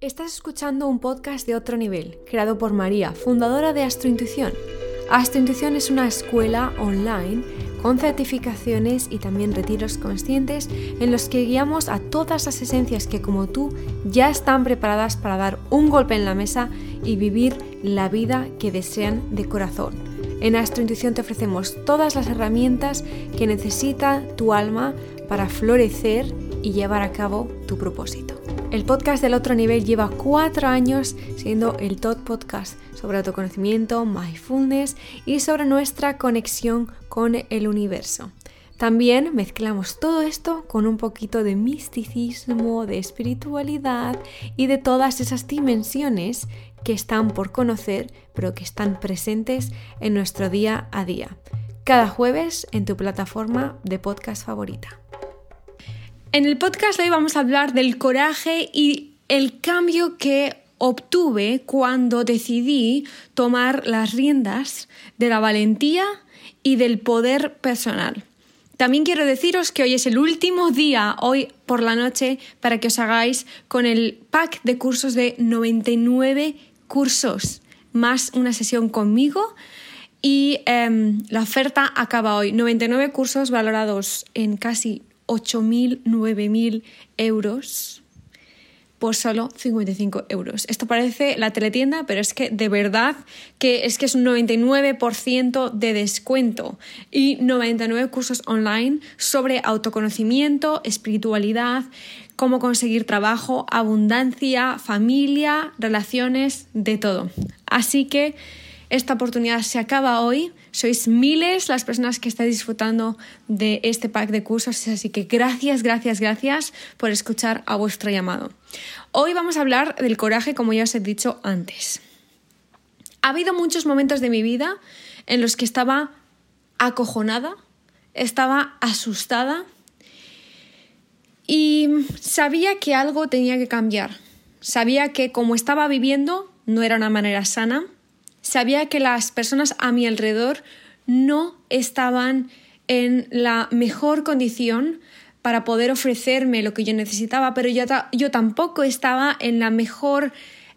Estás escuchando un podcast de otro nivel, creado por María, fundadora de Astrointuición. Astrointuición es una escuela online con certificaciones y también retiros conscientes en los que guiamos a todas las esencias que como tú ya están preparadas para dar un golpe en la mesa y vivir la vida que desean de corazón. En Astrointuición te ofrecemos todas las herramientas que necesita tu alma para florecer y llevar a cabo tu propósito. El podcast del otro nivel lleva cuatro años siendo el top podcast sobre autoconocimiento, mindfulness y sobre nuestra conexión con el universo. También mezclamos todo esto con un poquito de misticismo, de espiritualidad y de todas esas dimensiones que están por conocer, pero que están presentes en nuestro día a día. Cada jueves en tu plataforma de podcast favorita. En el podcast de hoy vamos a hablar del coraje y el cambio que obtuve cuando decidí tomar las riendas de la valentía y del poder personal. También quiero deciros que hoy es el último día, hoy por la noche, para que os hagáis con el pack de cursos de 99 cursos, más una sesión conmigo. Y em, la oferta acaba hoy. 99 cursos valorados en casi 8.000, 9.000 euros por solo 55 euros. Esto parece la teletienda, pero es que de verdad que es que es un 99% de descuento y 99 cursos online sobre autoconocimiento, espiritualidad, cómo conseguir trabajo, abundancia, familia, relaciones, de todo. Así que esta oportunidad se acaba hoy. Sois miles las personas que estáis disfrutando de este pack de cursos, así que gracias, gracias, gracias por escuchar a vuestro llamado. Hoy vamos a hablar del coraje, como ya os he dicho antes. Ha habido muchos momentos de mi vida en los que estaba acojonada, estaba asustada y sabía que algo tenía que cambiar. Sabía que como estaba viviendo no era una manera sana Sabía que las personas a mi alrededor no estaban en la mejor condición para poder ofrecerme lo que yo necesitaba, pero yo, yo tampoco estaba en la mejor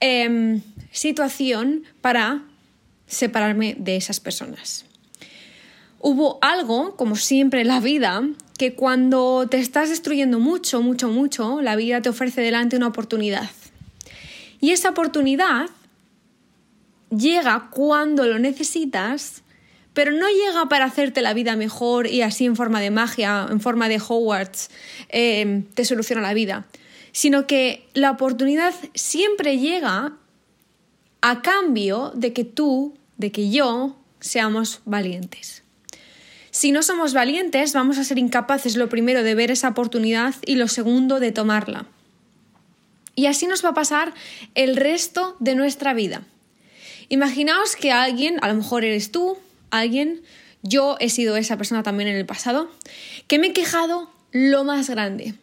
em, situación para separarme de esas personas. Hubo algo, como siempre en la vida, que cuando te estás destruyendo mucho, mucho, mucho, la vida te ofrece delante una oportunidad. Y esa oportunidad llega cuando lo necesitas, pero no llega para hacerte la vida mejor y así en forma de magia, en forma de Hogwarts, em, te soluciona la vida, sino que la oportunidad siempre llega a cambio de que tú, de que yo, seamos valientes. Si no somos valientes, vamos a ser incapaces, lo primero, de ver esa oportunidad y lo segundo, de tomarla. Y así nos va a pasar el resto de nuestra vida. Imaginaos que alguien, a lo mejor eres tú, alguien, yo he sido esa persona también en el pasado, que me he quejado lo más grande.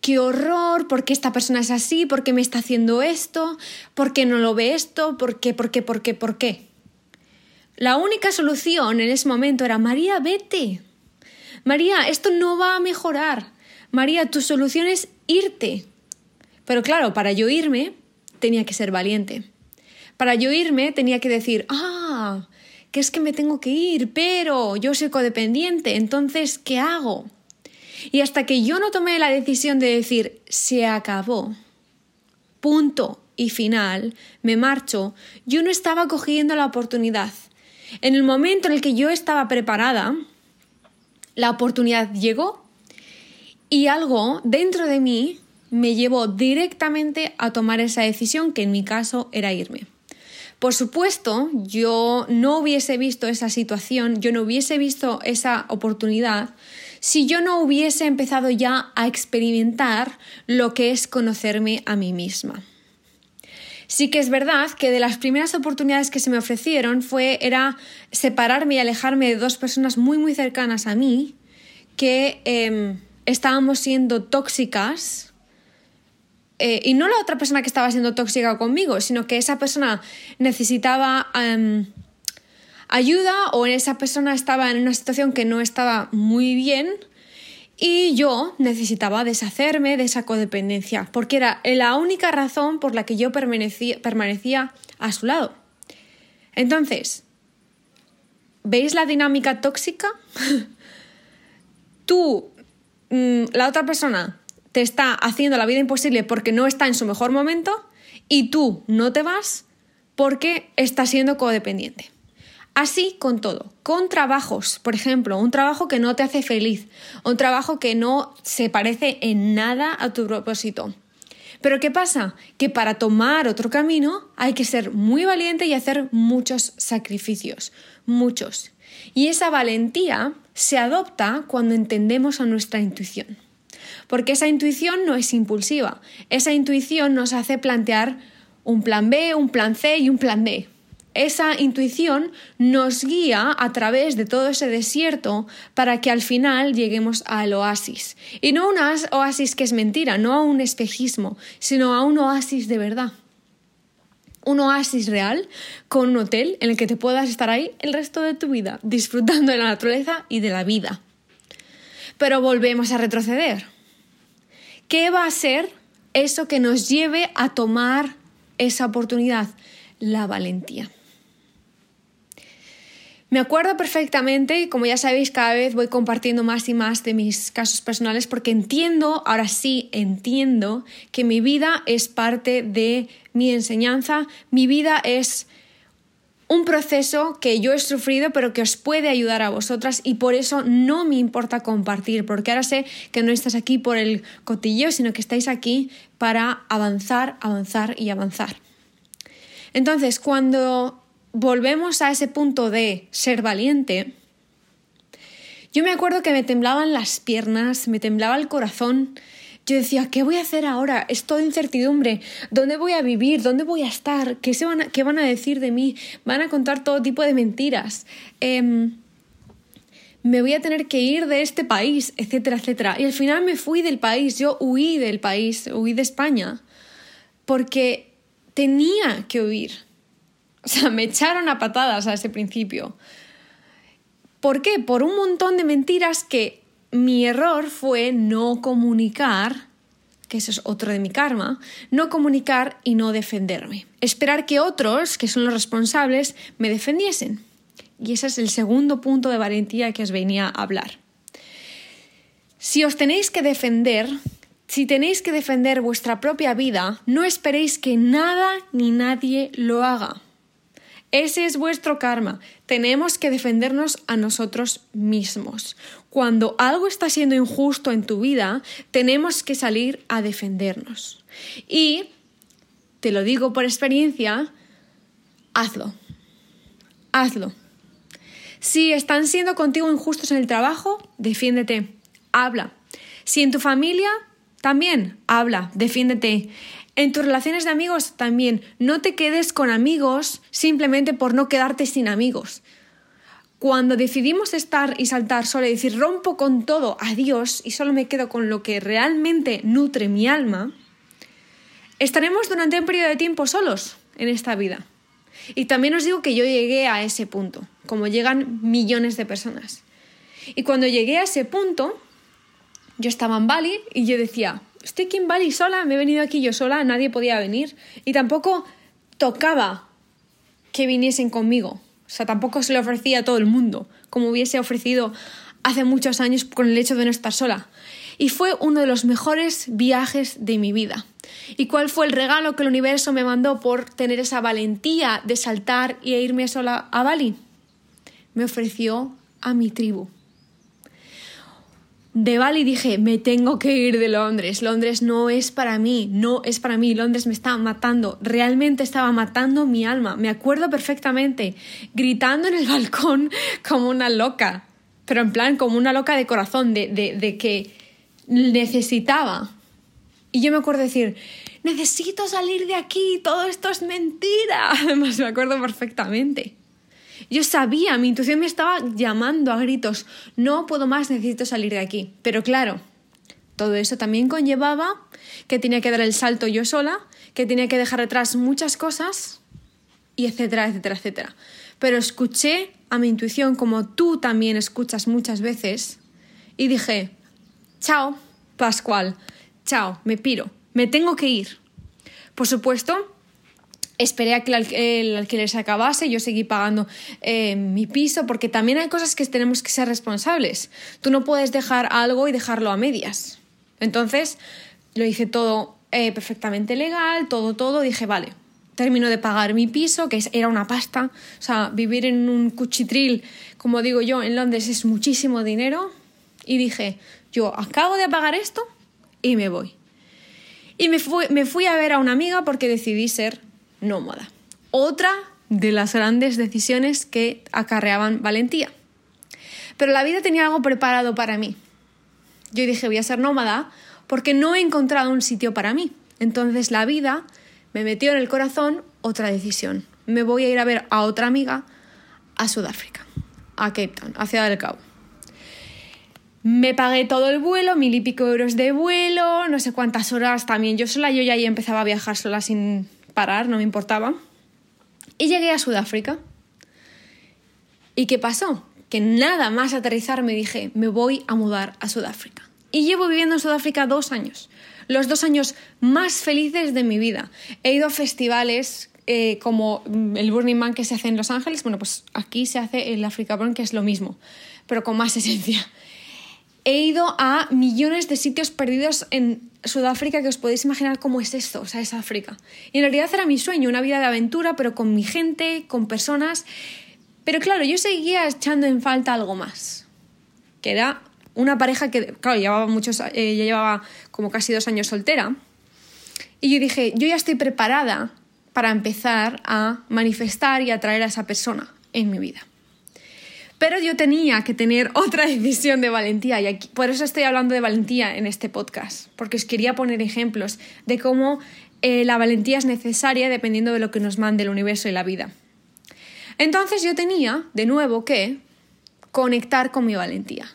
Qué horror, ¿por qué esta persona es así? ¿Por qué me está haciendo esto? ¿Por qué no lo ve esto? ¿Por qué? ¿Por qué? ¿Por qué? ¿Por qué? La única solución en ese momento era, María, vete. María, esto no va a mejorar. María, tu solución es irte. Pero claro, para yo irme, tenía que ser valiente. Para yo irme tenía que decir, ah, que es que me tengo que ir, pero yo soy codependiente, entonces, ¿qué hago? Y hasta que yo no tomé la decisión de decir, se acabó, punto y final, me marcho, yo no estaba cogiendo la oportunidad. En el momento en el que yo estaba preparada, la oportunidad llegó y algo dentro de mí me llevó directamente a tomar esa decisión que en mi caso era irme. Por supuesto, yo no hubiese visto esa situación, yo no hubiese visto esa oportunidad si yo no hubiese empezado ya a experimentar lo que es conocerme a mí misma. Sí que es verdad que de las primeras oportunidades que se me ofrecieron fue era separarme y alejarme de dos personas muy muy cercanas a mí que em, estábamos siendo tóxicas eh, y no la otra persona que estaba siendo tóxica conmigo, sino que esa persona necesitaba em, ayuda o esa persona estaba en una situación que no estaba muy bien Y yo necesitaba deshacerme de esa codependencia, porque era la única razón por la que yo permanecía, a su lado. Entonces, ¿veis la dinámica tóxica? Tú, mm, la otra persona, te está haciendo la vida imposible porque no está en su mejor momento y tú no te vas porque estás siendo codependiente. Así con todo, con trabajos, por ejemplo, un trabajo que no te hace feliz, un trabajo que no se parece en nada a tu propósito. Pero ¿qué pasa? Que para tomar otro camino hay que ser muy valiente y hacer muchos sacrificios, muchos. Y esa valentía se adopta cuando entendemos a nuestra intuición. Porque esa intuición no es impulsiva, esa intuición nos hace plantear un plan B, un plan C y un plan D esa intuición nos guía a través de todo ese desierto para que al final lleguemos al oasis. Y no un oasis que es mentira, no a un espejismo, sino a un oasis de verdad. Un oasis real con un hotel en el que te puedas estar ahí el resto de tu vida, disfrutando de la naturaleza y de la vida. Pero volvemos a retroceder. ¿Qué va a ser eso que nos lleve a tomar esa oportunidad? La valentía. Me acuerdo perfectamente y como ya sabéis cada vez voy compartiendo más y más de mis casos personales porque entiendo, ahora sí entiendo que mi vida es parte de mi enseñanza, mi vida es un proceso que yo he sufrido pero que os puede ayudar a vosotras y por eso no me importa compartir porque ahora sé que no estás aquí por el cotillo sino que estáis aquí para avanzar, avanzar y avanzar. Entonces, cuando volvemos a ese punto de ser valiente, yo me acuerdo que me temblaban las piernas, me temblaba el corazón. Yo decía, ¿qué voy a hacer ahora? Es toda incertidumbre. ¿Dónde voy a vivir? ¿Dónde voy a estar? ¿Qué, se van, a, qué van a decir de mí? Van a contar todo tipo de mentiras. Em, me voy a tener que ir de este país, etcétera, etcétera. Y al final me fui del país, yo huí del país, huí de España, porque tenía que huir. O sea, me echaron a patadas a ese principio. ¿Por qué? Por un montón de mentiras que mi error fue no comunicar, que eso es otro de mi karma, no comunicar y no defenderme. Esperar que otros, que son los responsables, me defendiesen. Y ese es el segundo punto de valentía que os venía a hablar. Si os tenéis que defender, si tenéis que defender vuestra propia vida, no esperéis que nada ni nadie lo haga. Ese es vuestro karma. Tenemos que defendernos a nosotros mismos. Cuando algo está siendo injusto en tu vida, tenemos que salir a defendernos. Y, te lo digo por experiencia, hazlo. Hazlo. Si están siendo contigo injustos en el trabajo, defiéndete. Habla. Si en tu familia, también habla, defiéndete. En tus relaciones de amigos también, no te quedes con amigos simplemente por no quedarte sin amigos. Cuando decidimos estar y saltar solo y decir rompo con todo, adiós, y solo me quedo con lo que realmente nutre mi alma, estaremos durante un periodo de tiempo solos en esta vida. Y también os digo que yo llegué a ese punto, como llegan millones de personas. Y cuando llegué a ese punto, yo estaba en Bali y yo decía, estoy aquí en Bali sola, me he venido aquí yo sola, nadie podía venir y tampoco tocaba que viniesen conmigo. O sea, tampoco se le ofrecía a todo el mundo, como hubiese ofrecido hace muchos años con el hecho de no estar sola. Y fue uno de los mejores viajes de mi vida. ¿Y cuál fue el regalo que el universo me mandó por tener esa valentía de saltar y irme sola a Bali? Me ofreció a mi tribu de Bali dije, me tengo que ir de Londres. Londres no es para mí, no es para mí. Londres me está matando. Realmente estaba matando mi alma. Me acuerdo perfectamente, gritando en el balcón como una loca. Pero en plan, como una loca de corazón, de, de, de que necesitaba. Y yo me acuerdo decir, necesito salir de aquí, todo esto es mentira. Además, me acuerdo perfectamente. Yo sabía, mi intuición me estaba llamando a gritos, no puedo más, necesito salir de aquí. Pero claro, todo eso también conllevaba que tenía que dar el salto yo sola, que tenía que dejar atrás muchas cosas, y etcétera, etcétera, etcétera. Pero escuché a mi intuición como tú también escuchas muchas veces, y dije, chao, Pascual, chao, me piro, me tengo que ir. Por supuesto, Esperé a que el alquiler se acabase, yo seguí pagando eh, mi piso, porque también hay cosas que tenemos que ser responsables. Tú no puedes dejar algo y dejarlo a medias. Entonces, lo hice todo eh, perfectamente legal, todo, todo. Dije, vale, termino de pagar mi piso, que era una pasta. O sea, vivir en un cuchitril, como digo yo, en Londres es muchísimo dinero. Y dije, yo acabo de pagar esto y me voy. Y me fui, me fui a ver a una amiga porque decidí ser nómada. Otra de las grandes decisiones que acarreaban valentía. Pero la vida tenía algo preparado para mí. Yo dije, voy a ser nómada porque no he encontrado un sitio para mí. Entonces la vida me metió en el corazón otra decisión. Me voy a ir a ver a otra amiga a Sudáfrica, a Cape Town, a Ciudad del Cabo. Me pagué todo el vuelo, mil y pico euros de vuelo, no sé cuántas horas también. Yo sola, yo ya empezaba a viajar sola sin parar, no me importaba. Y llegué a Sudáfrica. ¿Y qué pasó? Que nada más aterrizar me dije, me voy a mudar a Sudáfrica. Y llevo viviendo en Sudáfrica dos años. Los dos años más felices de mi vida. He ido a festivales eh, como el Burning Man que se hace en Los Ángeles. Bueno, pues aquí se hace el Africa Burn, que es lo mismo, pero con más esencia. He ido a millones de sitios perdidos en Sudáfrica que os podéis imaginar cómo es esto, o sea, es África. Y en realidad era mi sueño, una vida de aventura, pero con mi gente, con personas. Pero claro, yo seguía echando en falta algo más, que era una pareja que, claro, llevaba muchos, eh, ya llevaba como casi dos años soltera. Y yo dije, yo ya estoy preparada para empezar a manifestar y atraer a esa persona en mi vida. Pero yo tenía que tener otra decisión de valentía y por eso estoy hablando de valentía en este podcast, porque os quería poner ejemplos de cómo eh, la valentía es necesaria dependiendo de lo que nos mande el universo y la vida. Entonces yo tenía, de nuevo, que conectar con mi valentía.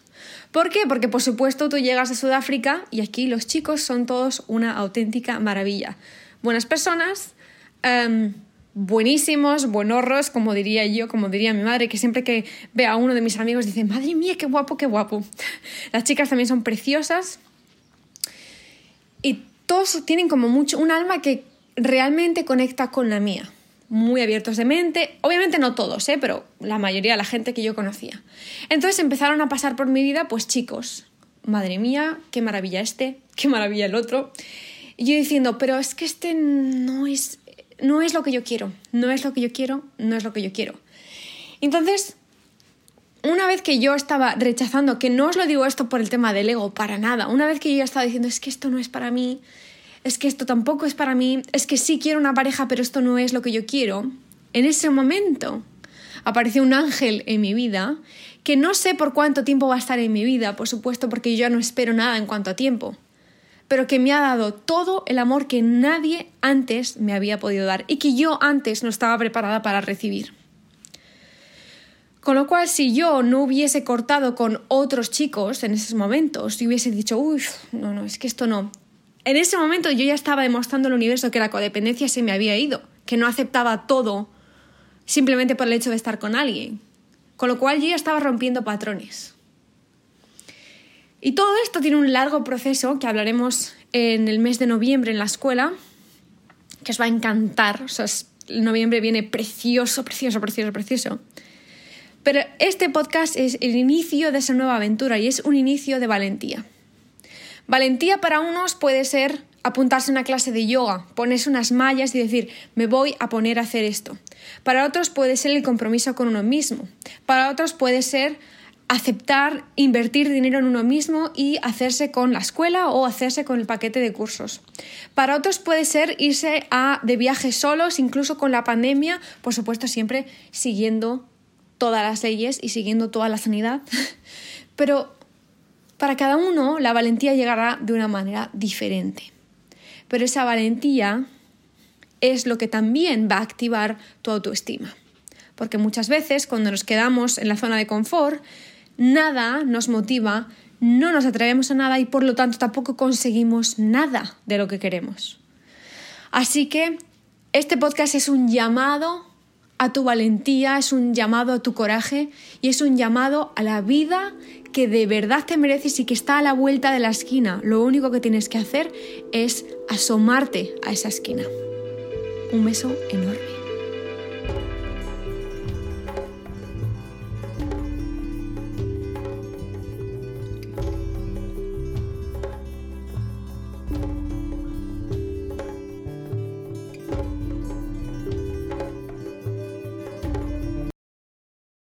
¿Por qué? Porque por supuesto tú llegas a Sudáfrica y aquí los chicos son todos una auténtica maravilla. Buenas personas, em, buenísimos, buenorros, como diría yo, como diría mi madre, que siempre que ve a uno de mis amigos dice, madre mía, qué guapo, qué guapo. Las chicas también son preciosas y todos tienen como mucho, un alma que realmente conecta con la mía. Muy abiertos de mente, obviamente no todos, ¿eh? pero la mayoría, la gente que yo conocía. Entonces empezaron a pasar por mi vida, pues chicos, madre mía, qué maravilla este, qué maravilla el otro. Y yo diciendo, pero es que este no es no es lo que yo quiero, no es lo que yo quiero, no es lo que yo quiero. Entonces, una vez que yo estaba rechazando, que no os lo digo esto por el tema del ego, para nada, una vez que yo ya estaba diciendo, es que esto no es para mí, es que esto tampoco es para mí, es que sí quiero una pareja, pero esto no es lo que yo quiero, en ese momento apareció un ángel en mi vida, que no sé por cuánto tiempo va a estar en mi vida, por supuesto, porque yo no espero nada en cuanto a tiempo pero que me ha dado todo el amor que nadie antes me había podido dar y que yo antes no estaba preparada para recibir. Con lo cual, si yo no hubiese cortado con otros chicos en esos momentos y hubiese dicho, uy, no, no, es que esto no. En ese momento yo ya estaba demostrando al universo que la codependencia se me había ido, que no aceptaba todo simplemente por el hecho de estar con alguien. Con lo cual yo ya estaba rompiendo patrones. Y todo esto tiene un largo proceso que hablaremos en el mes de noviembre en la escuela, que os va a encantar. O sea, noviembre viene precioso, precioso, precioso, precioso. Pero este podcast es el inicio de esa nueva aventura y es un inicio de valentía. Valentía para unos puede ser apuntarse a una clase de yoga, ponerse unas mallas y decir, me voy a poner a hacer esto. Para otros puede ser el compromiso con uno mismo. Para otros puede ser aceptar invertir dinero en uno mismo y hacerse con la escuela o hacerse con el paquete de cursos. Para otros puede ser irse de viaje solos, incluso con la pandemia, por supuesto siempre siguiendo todas las leyes y siguiendo toda la sanidad. Pero para cada uno la valentía llegará de una manera diferente. Pero esa valentía es lo que también va a activar tu autoestima. Porque muchas veces cuando nos quedamos en la zona de confort, nada nos motiva, no nos atrevemos a nada y por lo tanto tampoco conseguimos nada de lo que queremos. Así que este podcast es un llamado a tu valentía, es un llamado a tu coraje y es un llamado a la vida que de verdad te mereces y que está a la vuelta de la esquina. Lo único que tienes que hacer es asomarte a esa esquina. Un beso enorme.